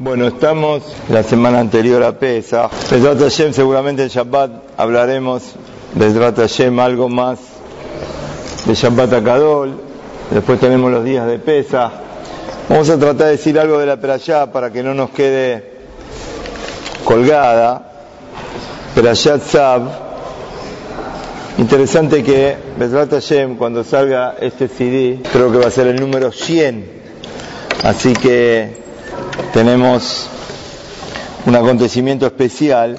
Bueno, estamos la semana anterior a Pesach. Besrat Hashem, seguramente en Shabbat hablaremos, Besrat Hashem, algo más de Shabbat Akadol. Después tenemos los días de Pesach. Vamos a tratar de decir algo de la Perashá para que no nos quede colgada. Perashat Sab. Interesante que Besrat Hashem, cuando salga este CD, creo que va a ser el número 100. Así que tenemos un acontecimiento especial,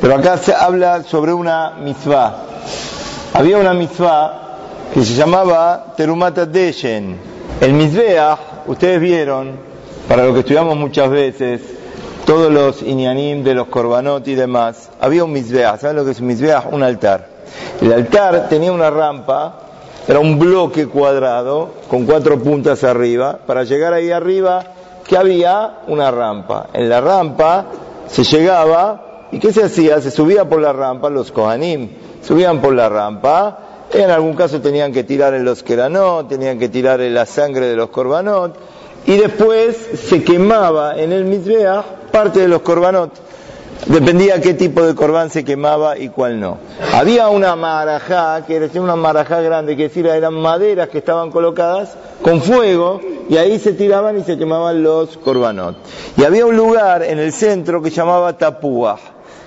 pero acá se habla sobre una mitzvah. Había una mitzvah que se llamaba Terumata Deshen. El Mizbeach, ustedes vieron, para lo que estudiamos muchas veces, todos los inyanim de los korbanot y demás, había un Mizbeach. ¿Saben lo que es un Mizbeach? Un altar. El altar tenía una rampa, era un bloque cuadrado con cuatro puntas arriba. Para llegar ahí arriba que había una rampa. En la rampa se llegaba y ¿qué se hacía? Se subía por la rampa, los Kohanim subían por la rampa, en algún caso tenían que tirar en los Keranot, tenían que tirar en la sangre de los Korbanot, y después se quemaba en el Mizbeach parte de los Korbanot. Dependía qué tipo de corbán se quemaba y cuál no. Había una marajá, que era una marajá grande, que decir, eran maderas que estaban colocadas con fuego y ahí se tiraban y se quemaban los corbanot. Y había un lugar en el centro que llamaba Tapuaj.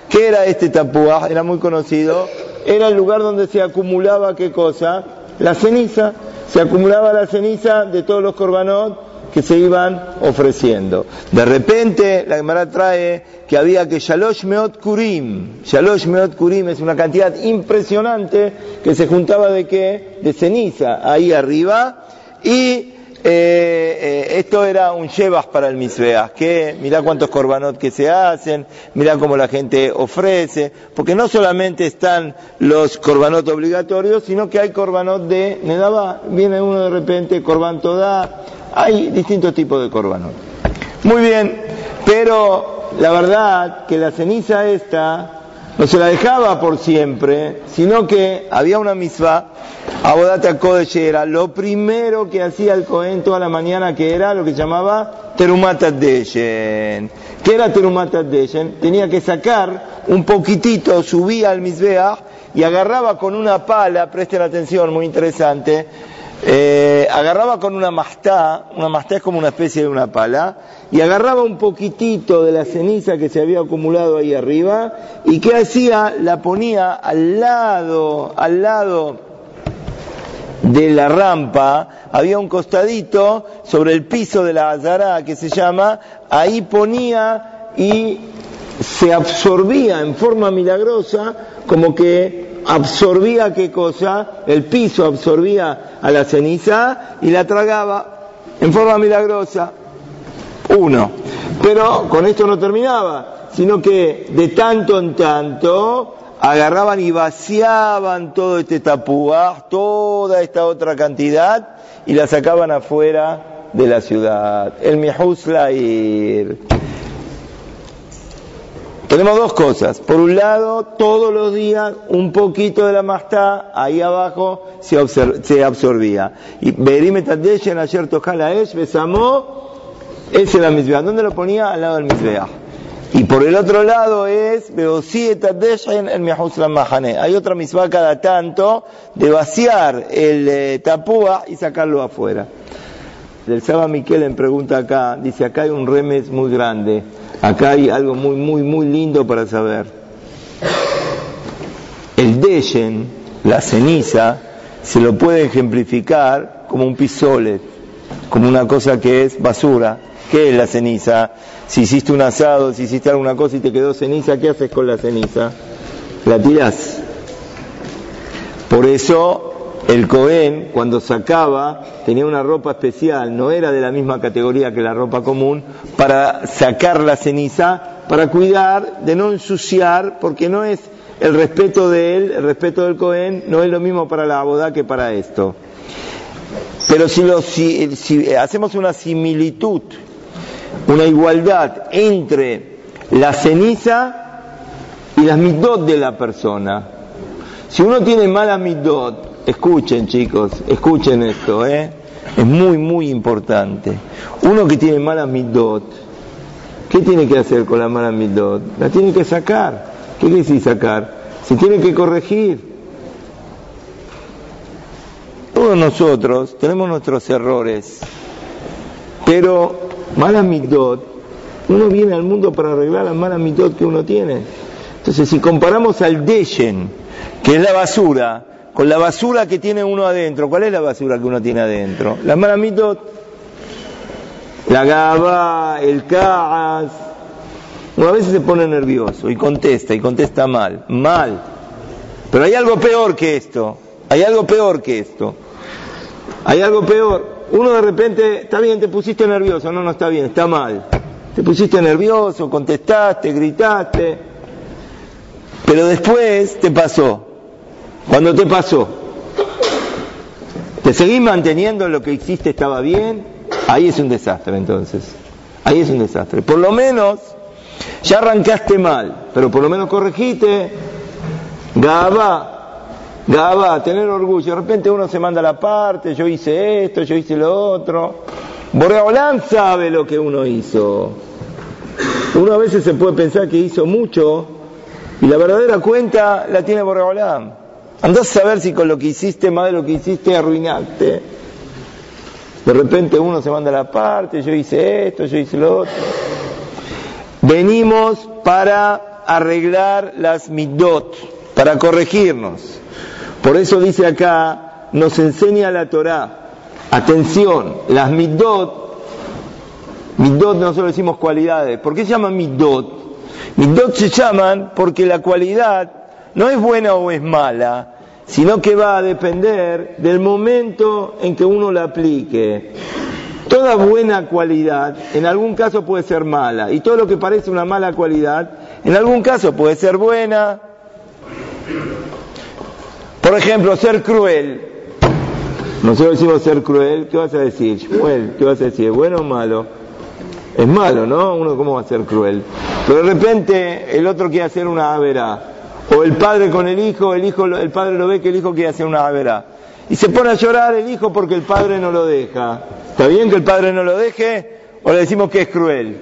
¿Qué era este Tapuaj? Era muy conocido. Era el lugar donde se acumulaba qué cosa? La ceniza. Se acumulaba la ceniza de todos los corbanot que se iban ofreciendo. De repente, la Gemara trae que había que Shalosh Meot Kurim. Shalosh Meot Kurim es una cantidad impresionante que se juntaba de qué? De ceniza ahí arriba. Y eh, eh, esto era un Shevas para el Misbeach, que mirá cuántos korbanot que se hacen, mirá cómo la gente ofrece, porque no solamente están los korbanot obligatorios, sino que hay korbanot de Nedabá, viene uno de repente, korban Todá, hay distintos tipos de corbanos. Muy bien, pero la verdad que la ceniza esta no se la dejaba por siempre, sino que había una misma, Abodata Kodesh era lo primero que hacía el Cohen toda la mañana, que era lo que llamaba Terumata Deshen. ¿Qué era Terumata Deshen? Tenía que sacar un poquitito, subía al Misbeach y agarraba con una pala, presten atención, muy interesante, eh, agarraba con una mastá, una mastá es como una especie de una pala, y agarraba un poquitito de la ceniza que se había acumulado ahí arriba, y ¿qué hacía? La ponía al lado, al lado de la rampa, había un costadito sobre el piso de la azará que se llama, ahí ponía y se absorbía en forma milagrosa como que absorbía qué cosa, el piso absorbía a la ceniza y la tragaba en forma milagrosa. Uno. Pero con esto no terminaba, sino que de tanto en tanto agarraban y vaciaban todo este tapúa, toda esta otra cantidad, y la sacaban afuera de la ciudad. El Mihuslair. Tenemos dos cosas. Por un lado, todos los días un poquito de la mastá ahí abajo se, absorbía. Y Berime en ayer es Besamó, ese era el ¿Dónde lo ponía? Al lado del Mizbeah. Y por el otro lado es en el Mahane. Hay otra misma cada tanto de vaciar el eh, tapúa y sacarlo afuera. El Saba Miquel en pregunta acá, dice acá hay un remes muy grande. Acá hay algo muy, muy, muy lindo para saber. El Deyen, la ceniza, se lo puede ejemplificar como un pisolet, como una cosa que es basura. ¿Qué es la ceniza? Si hiciste un asado, si hiciste alguna cosa y te quedó ceniza, ¿qué haces con la ceniza? La tirás. Por eso el Cohen, cuando sacaba, tenía una ropa especial, no era de la misma categoría que la ropa común, para sacar la ceniza, para cuidar de no ensuciar, porque no es el respeto de él, el respeto del Cohen, no es lo mismo para la boda que para esto. Pero si, si, hacemos una similitud, una igualdad entre la ceniza y las midot de la persona, si uno tiene malas midot, Escuchen chicos, escuchen esto, ¿eh? es muy, muy importante. Uno que tiene mala midot, ¿qué tiene que hacer con la mala midot? La tiene que sacar. ¿Qué quiere decir sacar? Se tiene que corregir. Todos nosotros tenemos nuestros errores, pero mala midot, uno viene al mundo para arreglar las malas midot que uno tiene. Entonces, si comparamos al Deyen, que es la basura, con la basura que tiene uno adentro, ¿cuál es la basura que uno tiene adentro? La mala midot, la gaba, el caas. Uno a veces se pone nervioso y contesta, y contesta mal, mal. Pero hay algo peor que esto, hay algo peor que esto. Hay algo peor. Uno de repente, está bien, te pusiste nervioso, no, no está bien, está mal. Te pusiste nervioso, contestaste, gritaste, pero después te pasó. Cuando te pasó, te seguís manteniendo lo que hiciste estaba bien, ahí es un desastre entonces. Ahí es un desastre. Por lo menos ya arrancaste mal, pero por lo menos corregiste. Gaba, Gaba, tener orgullo. De repente uno se manda la parte, yo hice esto, yo hice lo otro. Boreolán sabe lo que uno hizo. Uno a veces se puede pensar que hizo mucho y la verdadera cuenta la tiene Boreolán. Andás a saber si con lo que hiciste, de lo que hiciste, arruinaste. De repente uno se manda la parte, yo hice esto, yo hice lo otro. Venimos para arreglar las midot, para corregirnos. Por eso dice acá, nos enseña la Torah. Atención, las midot, midot nosotros decimos cualidades. ¿Por qué se llaman midot? Midot se llaman porque la cualidad no es buena o es mala, sino que va a depender del momento en que uno la aplique. Toda buena cualidad en algún caso puede ser mala y todo lo que parece una mala cualidad en algún caso puede ser buena. Por ejemplo, ser cruel. Nosotros decimos ser cruel, ¿qué vas a decir? ¿qué vas a decir? ¿Bueno o malo? Es malo, ¿no? Uno cómo va a ser cruel. Pero de repente el otro quiere hacer una avera. O el padre con el hijo, el hijo, el padre lo ve que el hijo quiere hacer una avera. Y se pone a llorar el hijo porque el padre no lo deja. ¿Está bien que el padre no lo deje? ¿O le decimos que es cruel?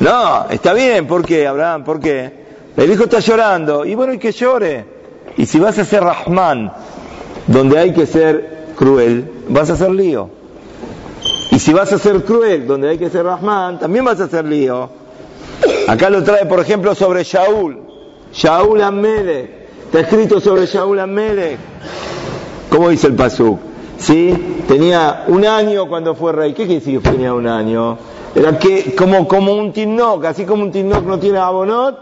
No, está bien. ¿Por qué, Abraham? ¿Por qué? El hijo está llorando. Y bueno, y que llore. Y si vas a ser Rahman, donde hay que ser cruel, vas a hacer lío. Y si vas a ser cruel, donde hay que ser Rahman, también vas a hacer lío. Acá lo trae, por ejemplo, sobre Shaul. Shaul Amelech. Está escrito sobre Shaul Amelech. ¿Cómo dice el Pasuk? ¿Sí? Tenía un año cuando fue rey. ¿Qué quiere decir que tenía un año? Era que, como, como un Tinok, así como un Tinok no tiene abonot,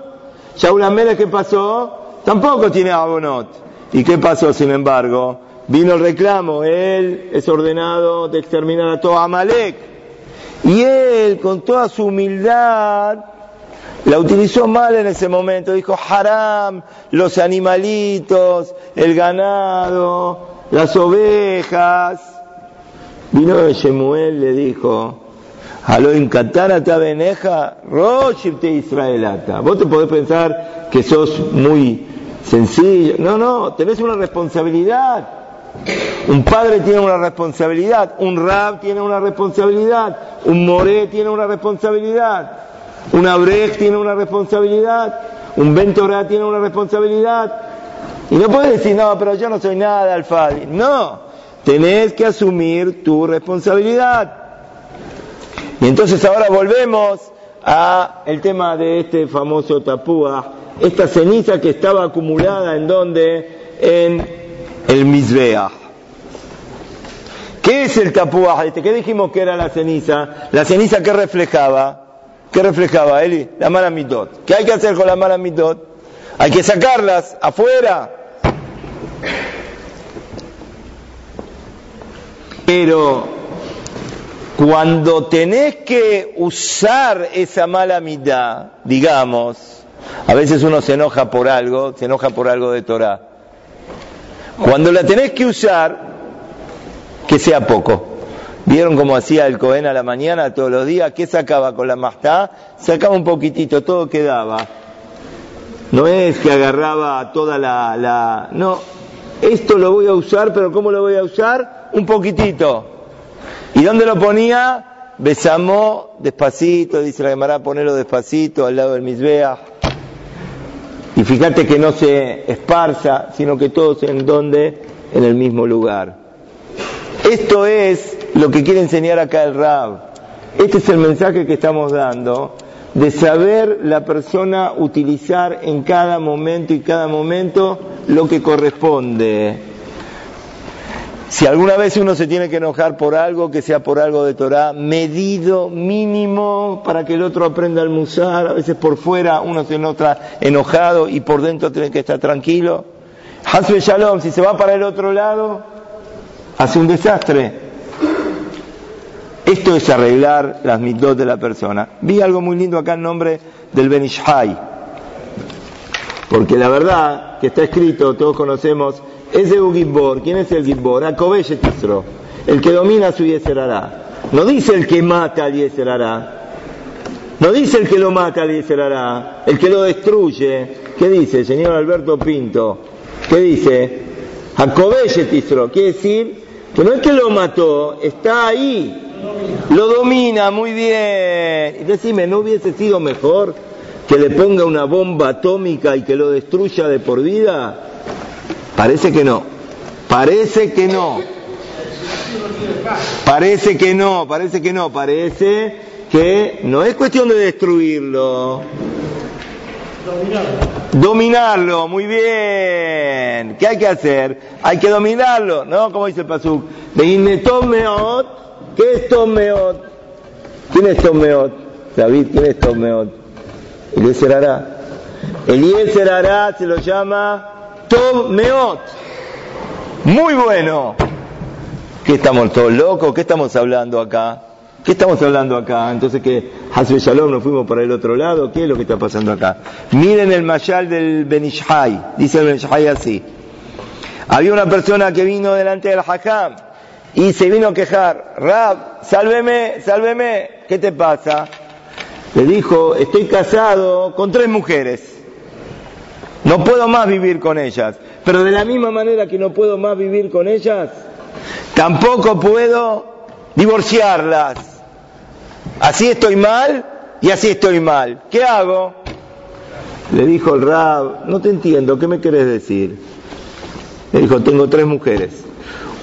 Shaul Amelech, ¿qué pasó? Tampoco tiene abonot. ¿Y qué pasó, sin embargo? Vino el reclamo, él es ordenado de exterminar a todo Amalek. Y él, con toda su humildad, la utilizó mal en ese momento. Dijo, haram, los animalitos, el ganado, las ovejas. Vino Shemuel, le dijo, Alo ta beneja, te israelata. Vos te podés pensar que sos muy sencillo. No, no, tenés una responsabilidad. Un padre tiene una responsabilidad, un rab tiene una responsabilidad, un moré tiene una responsabilidad, un abrej tiene una responsabilidad, un bentorá tiene una responsabilidad. Y no puedes decir, no, pero yo no soy nada alfadi. No, tenés que asumir tu responsabilidad. Y entonces ahora volvemos a el tema de este famoso tapúa, esta ceniza que estaba acumulada en donde, en el Mizbeah. ¿Qué es el tapuaj este? ¿Qué dijimos que era la ceniza? La ceniza que reflejaba, ¿qué reflejaba, Eli? La mala mitot. ¿Qué hay que hacer con la mala mitot? Hay que sacarlas afuera. Pero cuando tenés que usar esa mala mitad, digamos, a veces uno se enoja por algo, se enoja por algo de Torah. Cuando la tenés que usar, que sea poco. ¿Vieron cómo hacía el Cohen a la mañana todos los días? ¿Qué sacaba con la mastá? Sacaba un poquitito, todo quedaba. No es que agarraba toda la. No, esto lo voy a usar, pero ¿cómo lo voy a usar? Un poquitito. ¿Y dónde lo ponía? Besamó, despacito, dice la Gemara, ponelo despacito al lado del Misbeach. Y fíjate que no se esparza, sino que todos en donde, en el mismo lugar. Esto es lo que quiere enseñar acá el Rab. Este es el mensaje que estamos dando de saber la persona utilizar en cada momento y cada momento lo que corresponde. Si alguna vez uno se tiene que enojar por algo, que sea por algo de Torah, medido, mínimo, para que el otro aprenda a musar, a veces por fuera uno se nota enojado y por dentro tiene que estar tranquilo. Hasbe Shalom, si se va para el otro lado, hace un desastre. Esto es arreglar las mitos de la persona. Vi algo muy lindo acá en nombre del Benishai. Porque la verdad que está escrito, todos conocemos, es de Gibbor. ¿Quién es el Gibbor? Tisro. El que domina su Yeserará. No dice el que mata al Yeserará. No dice el que lo mata al Yeserará. El que lo destruye. ¿Qué dice, señor Alberto Pinto? ¿Qué dice? Tisro. Quiere decir que no es que lo mató, está ahí lo domina muy bien. Y decime, ¿no hubiese sido mejor que le ponga una bomba atómica y que lo destruya de por vida? Parece que no. Parece que no. Parece que no, parece que no, parece que no es cuestión de destruirlo. Dominarlo. Dominarlo, muy bien. ¿Qué hay que hacer? Hay que dominarlo, ¿no? Como dice el Pasuk. De ¿Qué es Tomeot? ¿Quién es Tomeot? David, ¿quién es Tomeot? Eliezer Ará. Eliezer Ará se lo llama Tomeot. Muy bueno. ¿Qué estamos todos locos? ¿Qué estamos hablando acá? ¿Qué estamos hablando acá? Entonces que Hasbe Shalom nos fuimos para el otro lado. ¿Qué es lo que está pasando acá? Miren el mayal del Benishai. Dice el Benishai así. Había una persona que vino delante del Hakam y se vino a quejar, Rab, sálveme, sálveme, ¿qué te pasa? Le dijo, estoy casado con tres mujeres, no puedo más vivir con ellas, pero de la misma manera que no puedo más vivir con ellas, tampoco puedo divorciarlas. Así estoy mal y así estoy mal. ¿Qué hago? Le dijo el Rab, no te entiendo, ¿qué me querés decir? Le dijo, tengo tres mujeres.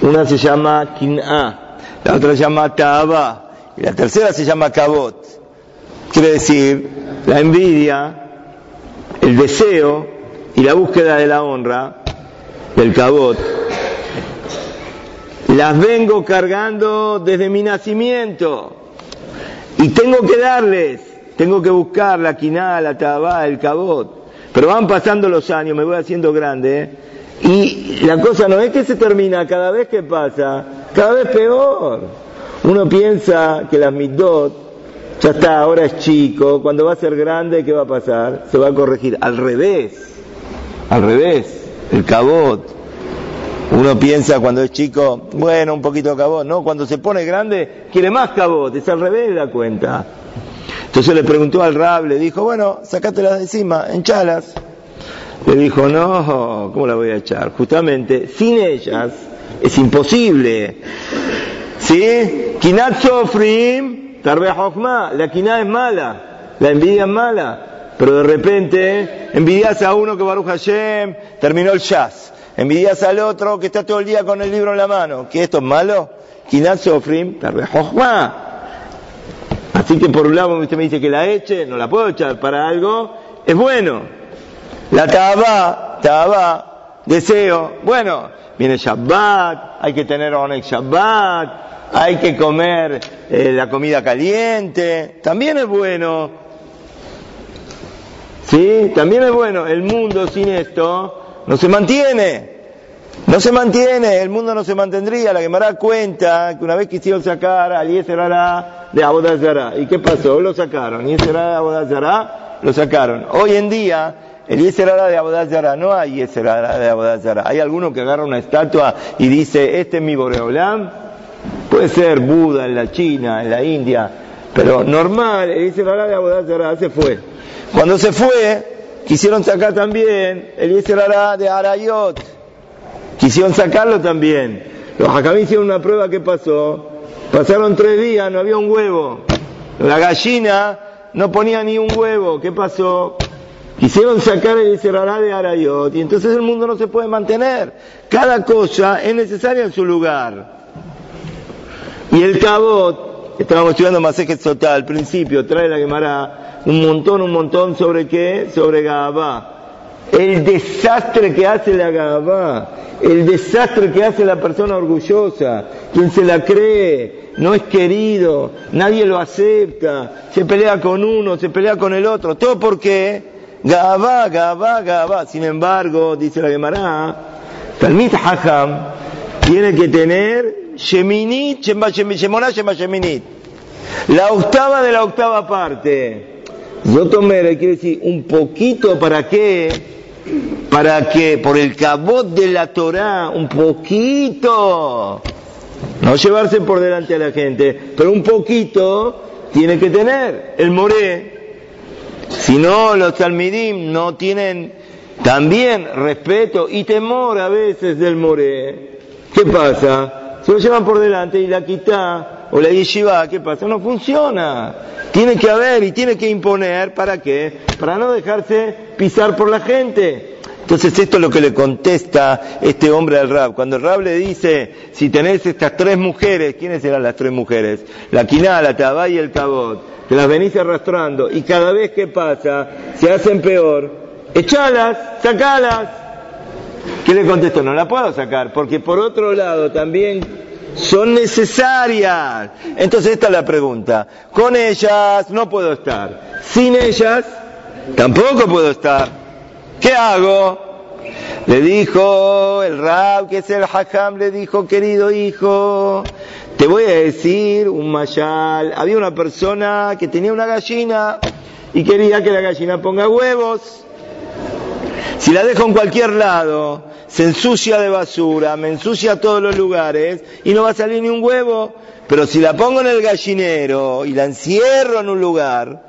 Una se llama Kin'a, la otra se llama Ta'aba y la tercera se llama Kabot. Quiere decir, la envidia, el deseo y la búsqueda de la honra, del Kabot, las vengo cargando desde mi nacimiento y tengo que darles, tengo que buscar la Kin'a, la Ta'aba, el Kabot. Pero van pasando los años, me voy haciendo grande. Y la cosa no es que se termina cada vez que pasa, cada vez peor. Uno piensa que la midot, ya está, ahora es chico, cuando va a ser grande, ¿qué va a pasar? Se va a corregir. Al revés, al revés, el cabot. Uno piensa cuando es chico, bueno, un poquito de cabot. No, cuando se pone grande, quiere más cabot, es al revés la cuenta. Entonces le preguntó al rab, le dijo, bueno, sacátelas de encima, enchalas. Le dijo, no, ¿cómo la voy a echar? Justamente, sin ellas es imposible. ¿Sí? Kinat Sofrim, Tarbe la quina es mala, la envidia es mala. Pero de repente envidias a uno que Baruch Hashem terminó el jazz. Envidias al otro que está todo el día con el libro en la mano. ¿Que esto es malo? Kinat Sofrim, Tarbe Así que por un lado usted me dice que la eche, no la puedo echar para algo, es bueno. La taba, taba, deseo. Bueno, viene Shabbat, hay que tener Onek Shabbat, hay que comer eh, la comida caliente, también es bueno. ¿Sí? También es bueno. El mundo sin esto no se mantiene. No se mantiene, el mundo no se mantendría. La Gemara cuenta que una vez quisieron sacar a Eliezer de Abodazara. ¿Y qué pasó? Lo sacaron. Eliezer de Abodazara, lo sacaron. Hoy en día, el Yeserara de Abodazara, no hay Yeserara de Abodazara. Hay alguno que agarra una estatua y dice, este es mi Boreolam. Puede ser Buda en la China, en la India, pero normal, el Yeserara de Abodazara se fue. Cuando se fue, quisieron sacar también el Yeserara de Arayot. Quisieron sacarlo también. Los Hakam hicieron una prueba, ¿qué pasó? Pasaron tres días, no había un huevo. La gallina no ponía ni un huevo. ¿Qué pasó? Quisieron sacar el Israel de Arayot y entonces el mundo no se puede mantener. Cada cosa es necesaria en su lugar. Y el cabot, estábamos estudiando que Sotá al principio, trae la Gemara un montón, un montón sobre qué? Sobre Gabá. El desastre que hace la Gabá, el desastre que hace la persona orgullosa, quien se la cree, no es querido, nadie lo acepta, se pelea con uno, se pelea con el otro, todo porque Gabá, Gabá, Gabá. Sin embargo, dice la Gemara, Talmit Hacham tiene que tener Sheminit, Shemona, Sheminit. La octava de la octava parte. Yotomere quiere decir un poquito para qué? Para que por el cabot de la Torah, un poquito, no llevarse por delante a la gente, pero un poquito tiene que tener el moré si no, los talmidim no tienen también respeto y temor a veces del more. ¿Qué pasa? Se lo llevan por delante y la quita o la yeshiva, ¿qué pasa? No funciona. Tiene que haber y tiene que imponer, ¿para qué? Para no dejarse pisar por la gente. Entonces esto es lo que le contesta este hombre al Rab. Cuando el Rab le dice, si tenés estas tres mujeres, ¿quiénes eran las tres mujeres? La Quiná, la Tabá y el Cabot que las venís arrastrando y cada vez que pasa se hacen peor, echalas, sacalas. ¿Qué le contesto? No la puedo sacar, porque por otro lado también son necesarias. Entonces esta es la pregunta. Con ellas no puedo estar. Sin ellas tampoco puedo estar. ¿Qué hago? Le dijo el Rab, que es el Hakam, le dijo, querido hijo, te voy a decir un mayal. Había una persona que tenía una gallina y quería que la gallina ponga huevos. Si la dejo en cualquier lado, se ensucia de basura, me ensucia todos los lugares y no va a salir ni un huevo. Pero si la pongo en el gallinero y la encierro en un lugar,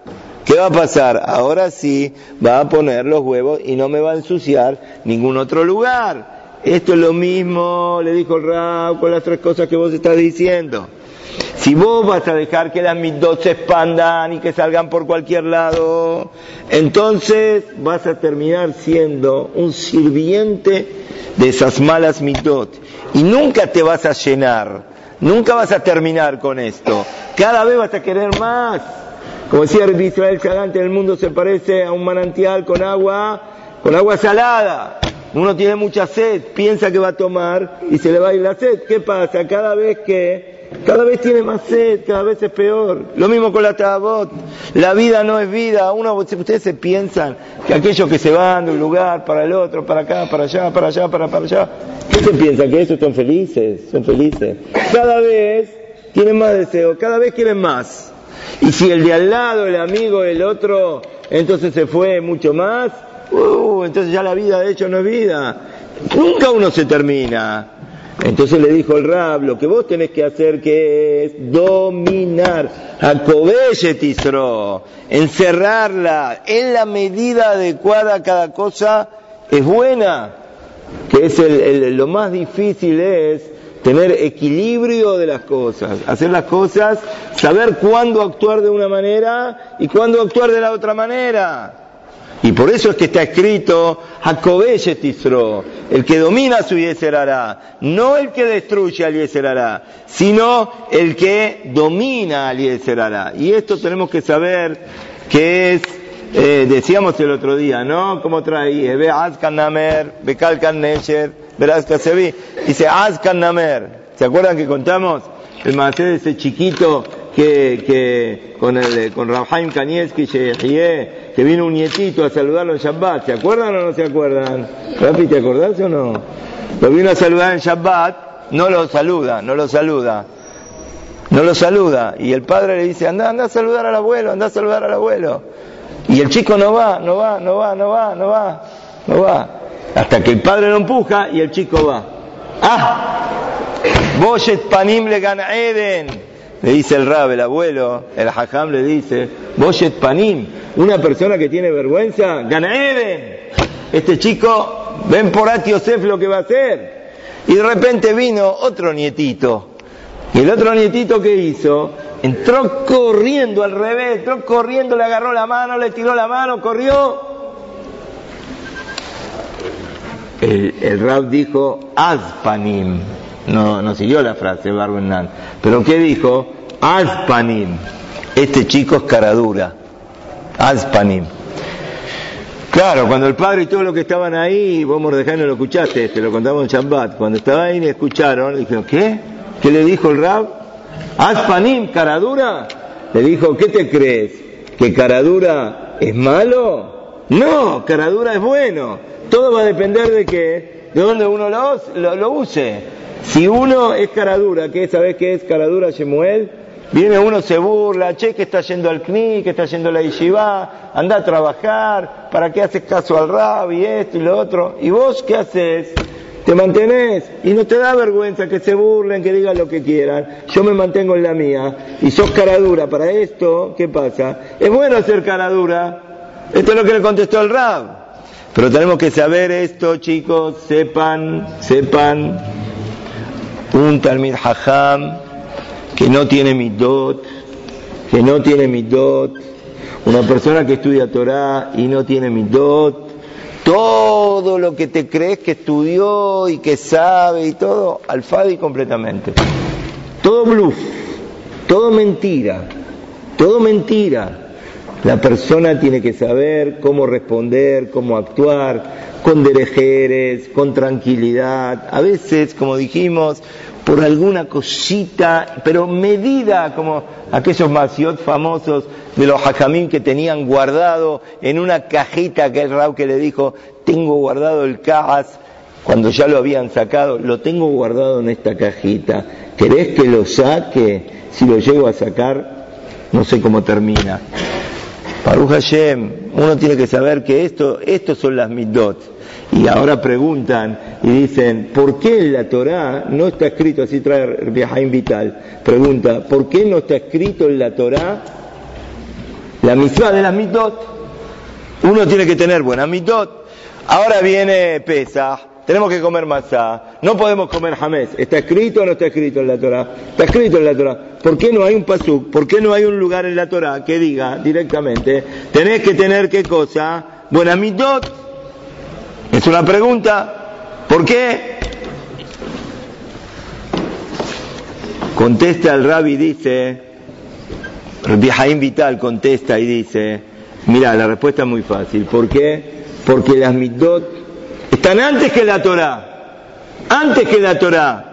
¿qué va a pasar? Ahora sí va a poner los huevos y no me va a ensuciar ningún otro lugar. Esto es lo mismo, le dijo el Rab, con las tres cosas que vos estás diciendo. Si vos vas a dejar que las mitos se expandan y que salgan por cualquier lado, entonces vas a terminar siendo un sirviente de esas malas mitot. Y nunca te vas a llenar, nunca vas a terminar con esto. Cada vez vas a querer más. Como decía Israel Salante, el mundo se parece a un manantial con agua, con agua salada. Uno tiene mucha sed, piensa que va a tomar y se le va a ir la sed. ¿Qué pasa? Cada vez que, cada vez tiene más sed, cada vez es peor. Lo mismo con la tabot. La vida no es vida. Uno, ustedes se piensan que aquellos que se van de un lugar para el otro, para acá, para allá, para allá, para, para allá, ¿qué se piensan? Que esos son felices, son felices. Cada vez tienen más deseo, cada vez quieren más. Y si el de al lado, el amigo, el otro, entonces se fue mucho más, Uh, entonces ya la vida de hecho no es vida. Nunca uno se termina. Entonces le dijo el Rab, lo que vos tenés que hacer que es dominar, tisro, encerrarla en la medida adecuada cada cosa es buena, que es lo más difícil es tener equilibrio de las cosas, hacer las cosas, saber cuándo actuar de una manera y cuándo actuar de la otra manera. Y por eso es que está escrito, Jacobeye Tisro, el que domina su Yeserará, no el que destruye al Yeserará, sino el que domina al Yeserará. Y esto tenemos que saber que es, eh, decíamos el otro día, ¿no? Como trae, ve Azkan Namer, Nesher, Sevi, dice Azkan Namer. ¿Se acuerdan que contamos el macé de ese chiquito que, que con, el, con Rabhaim Kanievski, que vino un nietito a saludarlo en Shabbat. ¿Se acuerdan o no se acuerdan? Rafi, ¿te acordás o no? Lo vino a saludar en Shabbat, no lo saluda, no lo saluda. No lo saluda. Y el padre le dice, anda, anda a saludar al abuelo, anda a saludar al abuelo. Y el chico no va, no va, no va, no va, no va, no va. Hasta que el padre lo empuja y el chico va. ¡Ah! Boshet panim le gana Eden. Le dice el rab, el abuelo, el hajam le dice, Boshet Panim, una persona que tiene vergüenza, gana Eden. Este chico, ven por Yosef lo que va a hacer. Y de repente vino otro nietito, Y el otro nietito que hizo, entró corriendo al revés, entró corriendo, le agarró la mano, le tiró la mano, corrió. El, el rab dijo, Azpanim. No, no siguió la frase Barbenan. Pero ¿qué dijo? Azpanim. Este chico es cara dura. Azpanim. Claro, cuando el padre y todos los que estaban ahí, vos Mordejai no lo escuchaste, te lo contamos en Shabbat, cuando estaba ahí y escucharon, dijeron, ¿qué? ¿Qué le dijo el rab? Aspanim, caradura. Le dijo, ¿qué te crees? ¿Que caradura es malo? No, caradura es bueno. Todo va a depender de que, de dónde uno lo, lo, use. Si uno es caradura, ¿qué sabes qué es caradura, Shemuel? Viene uno, se burla, che, que está yendo al CNI, que está yendo a la yeshiva, anda a trabajar, ¿para qué haces caso al rab y esto y lo otro? ¿Y vos qué haces? Te mantenés y no te da vergüenza que se burlen, que digan lo que quieran. Yo me mantengo en la mía y sos cara dura para esto, ¿qué pasa? Es bueno ser cara dura. Esto es lo que le contestó el rab. Pero tenemos que saber esto, chicos, sepan, sepan. Un Talmid Hajam que no tiene midot, que no tiene midot, una persona que estudia Torah y no tiene midot, todo lo que te crees que estudió y que sabe y todo, alfadi completamente. Todo bluff, todo mentira, todo mentira. La persona tiene que saber cómo responder, cómo actuar, con derejeres, con tranquilidad. A veces, como dijimos, por alguna cosita, pero medida como aquellos masiot famosos de los hajamim que tenían guardado en una cajita que el Rab que le dijo, tengo guardado el cajas, cuando ya lo habían sacado, lo tengo guardado en esta cajita, ¿querés que lo saque? Si lo llego a sacar, no sé cómo termina. Baruch Hashem, uno tiene que saber que esto, estos son las midot. Y ahora preguntan y dicen, ¿por qué en la Torá no está escrito, así trae Viajaim Vital, pregunta, ¿por qué no está escrito en la Torá la mitzvah de las mitot? Uno tiene que tener buena mitot. Ahora viene Pesach, tenemos que comer masá, no podemos comer jamés. ¿Está escrito o no está escrito en la Torá? Está escrito en la Torá. ¿Por qué no hay un pasuk? ¿Por qué no hay un lugar en la Torá que diga directamente, tenés que tener qué cosa? Buena mitot. Es una pregunta. ¿Por qué? Contesta el rabbi, dice, Jaim Vital contesta y dice, mira, la respuesta es muy fácil. ¿Por qué? Porque las mitot están antes que la Torah. Antes que la Torah.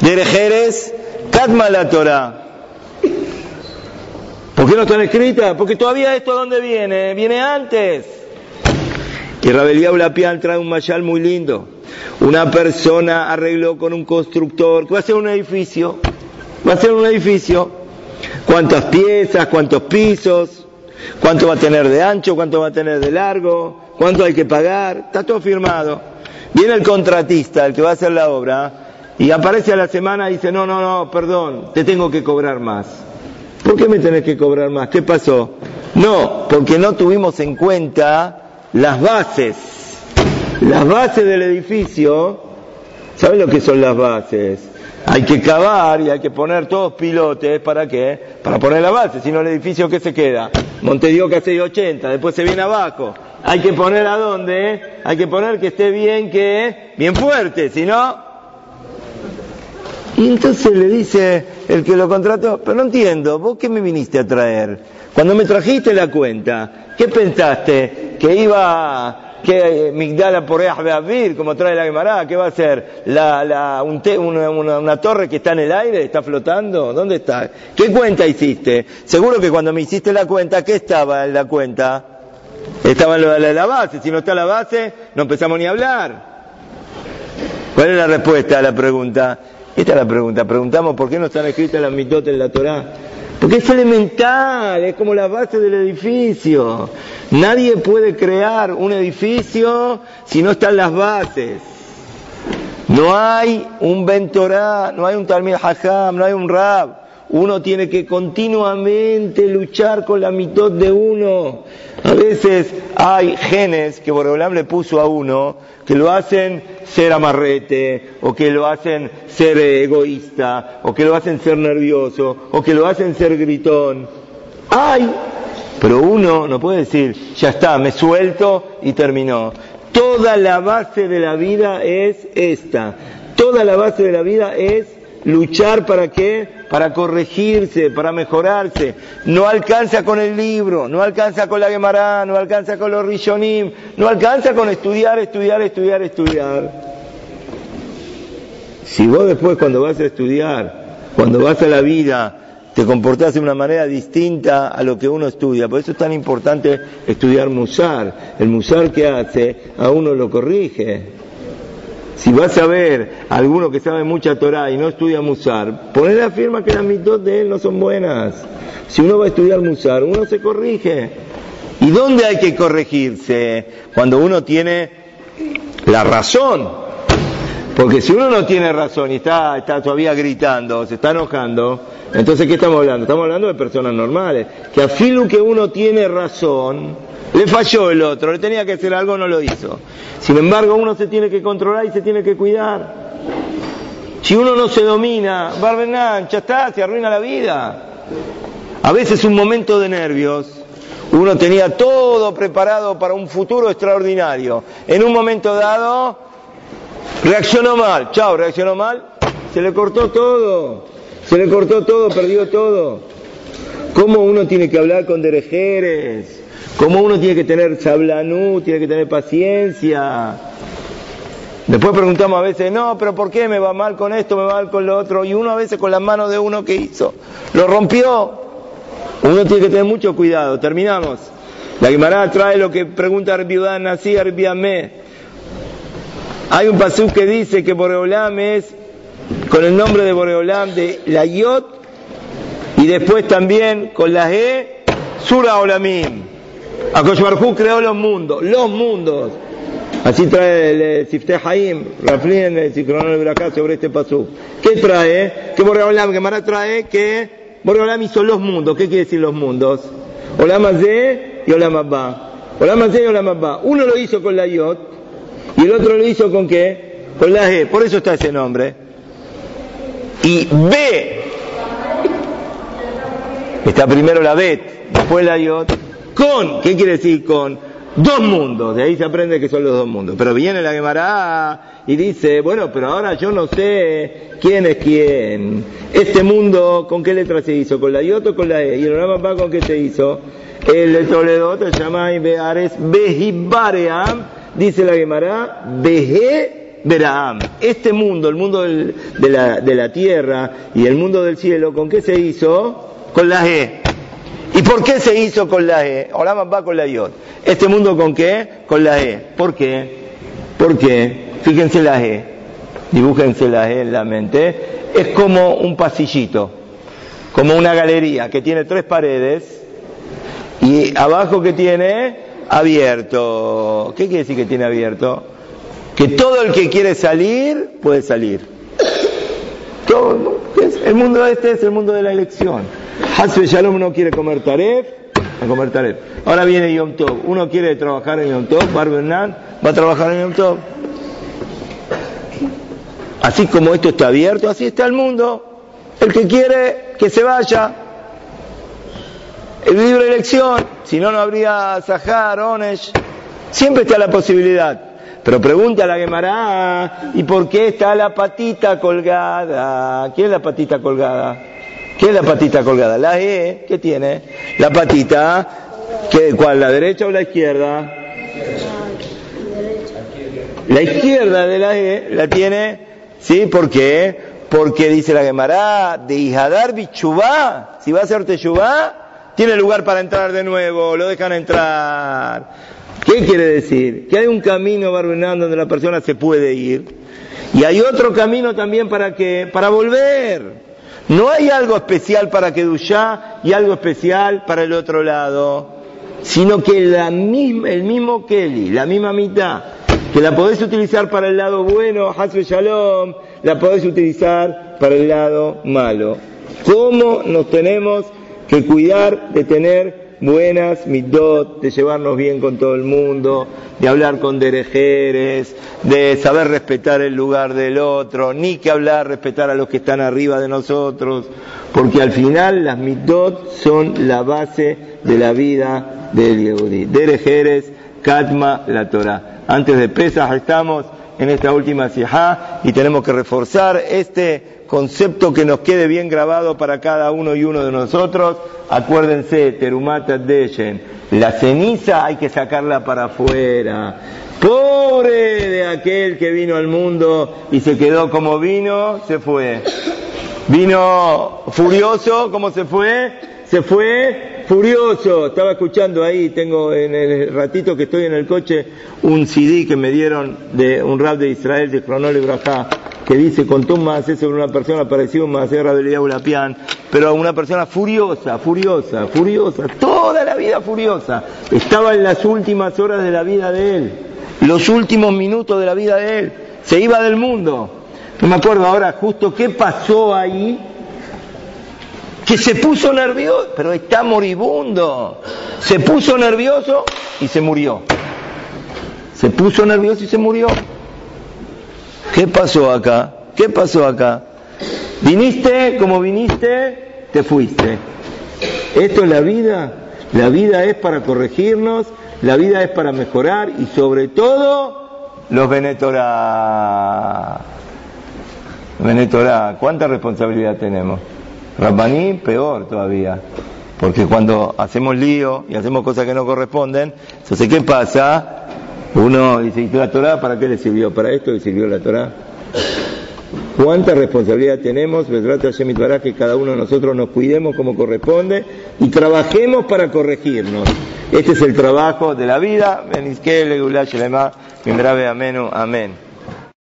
Derejeres, Katma la Torah. ¿Por qué no están escritas? Porque todavía esto dónde viene? Viene antes. Y Rabelía Ulapian trae un mayal muy lindo. Una persona arregló con un constructor que va a ser un edificio. Va a ser un edificio. ¿Cuántas piezas? ¿Cuántos pisos? ¿Cuánto va a tener de ancho? ¿Cuánto va a tener de largo? ¿Cuánto hay que pagar? Está todo firmado. Viene el contratista, el que va a hacer la obra, y aparece a la semana y dice, no, no, no, perdón, te tengo que cobrar más. ¿Por qué me tenés que cobrar más? ¿Qué pasó? No, porque no tuvimos en cuenta las bases, las bases del edificio, ¿saben lo que son las bases? Hay que cavar y hay que poner todos pilotes, ¿para qué? Para poner la base, si no el edificio que se queda, Montedioca 680, después se viene abajo. Hay que poner a dónde, hay que poner que esté bien, que bien fuerte, si no... Y entonces le dice el que lo contrató, pero no entiendo, ¿vos qué me viniste a traer? Cuando me trajiste la cuenta, ¿qué pensaste? ¿Que iba, que Migdala por Beavir, como trae la Gemara, ¿qué va a ser? La, la, un una, torre que está en el aire, está flotando? ¿Dónde está? ¿Qué cuenta hiciste? Seguro que cuando me hiciste la cuenta, ¿qué estaba en la cuenta? Estaba en la, la base, si no está la base, no empezamos ni a hablar. ¿Cuál es la respuesta a la pregunta? Esta es la pregunta. Preguntamos por qué no están escritas las mitotes en la Torah. Porque es elemental, es como la base del edificio. Nadie puede crear un edificio si no están las bases. No hay un Bentorá, no hay un Talmud Hajam, no hay un Rab, uno tiene que continuamente luchar con la mitad de uno. A veces hay genes que Boreolam le puso a uno que lo hacen ser amarrete, o que lo hacen ser egoísta, o que lo hacen ser nervioso, o que lo hacen ser gritón. Hay, pero uno no puede decir, ya está, me suelto y terminó. Toda la base de la vida es esta. Toda la base de la vida es luchar para qué? Para corregirse, para mejorarse. No alcanza con el libro, no alcanza con la Gemara, no alcanza con los Rishonim, no alcanza con estudiar, estudiar, estudiar, estudiar. Si vos después cuando vas a estudiar, cuando vas a la vida, te comportás de una manera distinta a lo que uno estudia. Por eso es tan importante estudiar Musar. El Musar que hace, a uno lo corrige. Si vas a ver a alguno que sabe mucha Torah y no estudia Musar, ponle la firma que las mitos de él no son buenas. Si uno va a estudiar Musar, uno se corrige. ¿Y dónde hay que corregirse? Cuando uno tiene la razón. Porque si uno no tiene razón y está, está todavía gritando, se está enojando, entonces ¿qué estamos hablando? Estamos hablando de personas normales. Que a filo que uno tiene razón, le falló el otro, le tenía que hacer algo, no lo hizo. Sin embargo, uno se tiene que controlar y se tiene que cuidar. Si uno no se domina, Barbenán, ya está, se arruina la vida. A veces un momento de nervios, uno tenía todo preparado para un futuro extraordinario. En un momento dado, reaccionó mal, chao, reaccionó mal, se le cortó todo, se le cortó todo, perdió todo. ¿Cómo uno tiene que hablar con derejeres? Como uno tiene que tener sablanú, tiene que tener paciencia. Después preguntamos a veces, no, pero ¿por qué me va mal con esto, me va mal con lo otro? Y uno a veces con las manos de uno que hizo, lo rompió. Uno tiene que tener mucho cuidado. Terminamos. La Guimara trae lo que pregunta Arbiudán, así Arbiamé. Hay un pasú que dice que Boreolam es con el nombre de Boreolam de la Yot y después también con la E, Sura Olamim. Akosh creó los mundos, los mundos. Así trae el Sifte Haim, Raflin, el Sikronol Braká sobre este pasú. ¿Qué trae? Que Boreolam, que Mara trae que Boreolam hizo los mundos. ¿Qué quiere decir los mundos? Olam Azeh y Olam Abba. Y Olam. Uno lo hizo con la Yot y el otro lo hizo con qué? Con la E. Por eso está ese nombre. Y B. Está primero la Bet, después la Yot con, ¿qué quiere decir con? Dos mundos, de ahí se aprende que son los dos mundos. Pero viene la Gemara y dice, bueno, pero ahora yo no sé quién es quién. Este mundo, ¿con qué letra se hizo? ¿Con la Yot o con la E? ¿Y el Rama con qué se hizo? El de Toledo se llama Beares Behibaream, dice la Gemara, Behe Beraam. Este mundo, el mundo de, la, de la tierra y el mundo del cielo, ¿con qué se hizo? Con la E. ¿Y por qué se hizo con la E? Olam va con la Yod. ¿Este mundo con qué? Con la E. ¿Por qué? ¿Por qué? Fíjense la E. Dibújense la E en la mente. Es como un pasillito, como una galería que tiene tres paredes y abajo que tiene abierto. ¿Qué quiere decir que tiene abierto? Que todo el que quiere salir puede salir. Todo, el mundo este es el mundo de la elección. Hasbe Shalom no quiere comer taref, a comer taref. Ahora viene Yom Tov. Uno quiere trabajar en Yom Tov, Bar va a trabajar en Yom Tov. Así como esto está abierto, así está el mundo. El que quiere, que se vaya. Libre elección, si no, no habría Sahar, Onesh. Siempre está la posibilidad. Pero pregunta la Gemara, ¿y por qué está la patita colgada? ¿Quién es la patita colgada? ¿Qué es la patita colgada? La E, ¿qué tiene? La patita, ¿qué, ¿cuál? ¿La derecha o la izquierda? La izquierda de la E la tiene, ¿sí? ¿Por qué? Porque dice la Gemara, de Ihadar Bichubá, si va a hacer Teshuvá, tiene lugar para entrar de nuevo, lo dejan entrar. ¿Qué quiere decir? Que hay un camino Barbenán donde la persona se puede ir y hay otro camino también para que para volver. No hay algo especial para Kedushá y algo especial para el otro lado, sino que la misma, el mismo Kelly, la misma mitad, que la podés utilizar para el lado bueno, Hasbe Shalom, la podés utilizar para el lado malo. ¿Cómo nos tenemos que cuidar de tener buenas mitot, de llevarnos bien con todo el mundo, de hablar con derejeres, de saber respetar el lugar del otro, ni que hablar, respetar a los que están arriba de nosotros, porque al final las mitot son la base de la vida del Yehudi. Derejeres, Katma, la Torah. Antes de Pesach estamos en esta última sijá y tenemos que reforzar este concepto que nos quede bien grabado para cada uno y uno de nosotros. Acuérdense, Terumata Deyen, la ceniza hay que sacarla para afuera. Pobre de aquel que vino al mundo y se quedó como vino, se fue. Vino furioso, ¿cómo se fue? Se fue furioso, estaba escuchando ahí, tengo en el ratito que estoy en el coche un CD que me dieron de un rap de Israel de Cronol Brajá, que dice, contó un más sobre una persona parecida a un más de Ulapián, pero una persona furiosa, furiosa, furiosa, toda la vida furiosa. Estaba en las últimas horas de la vida de él, los últimos minutos de la vida de él, se iba del mundo. No me acuerdo ahora justo qué pasó ahí, que se puso nervioso, pero está moribundo. Se puso nervioso y se murió. Se puso nervioso y se murió. ¿Qué pasó acá? ¿Qué pasó acá? Viniste como viniste, te fuiste. Esto es la vida. La vida es para corregirnos, la vida es para mejorar y sobre todo los Venetorá. Venetorá, ¿cuánta responsabilidad tenemos? Rabbaní, peor todavía. Porque cuando hacemos lío y hacemos cosas que no corresponden, entonces ¿qué pasa? Uno dice, ¿y la Torah para qué le sirvió? ¿Para esto le sirvió la Torah? ¿Cuánta responsabilidad tenemos? que cada uno de nosotros nos cuidemos como corresponde y trabajemos para corregirnos. Este es el trabajo de la vida. Amén.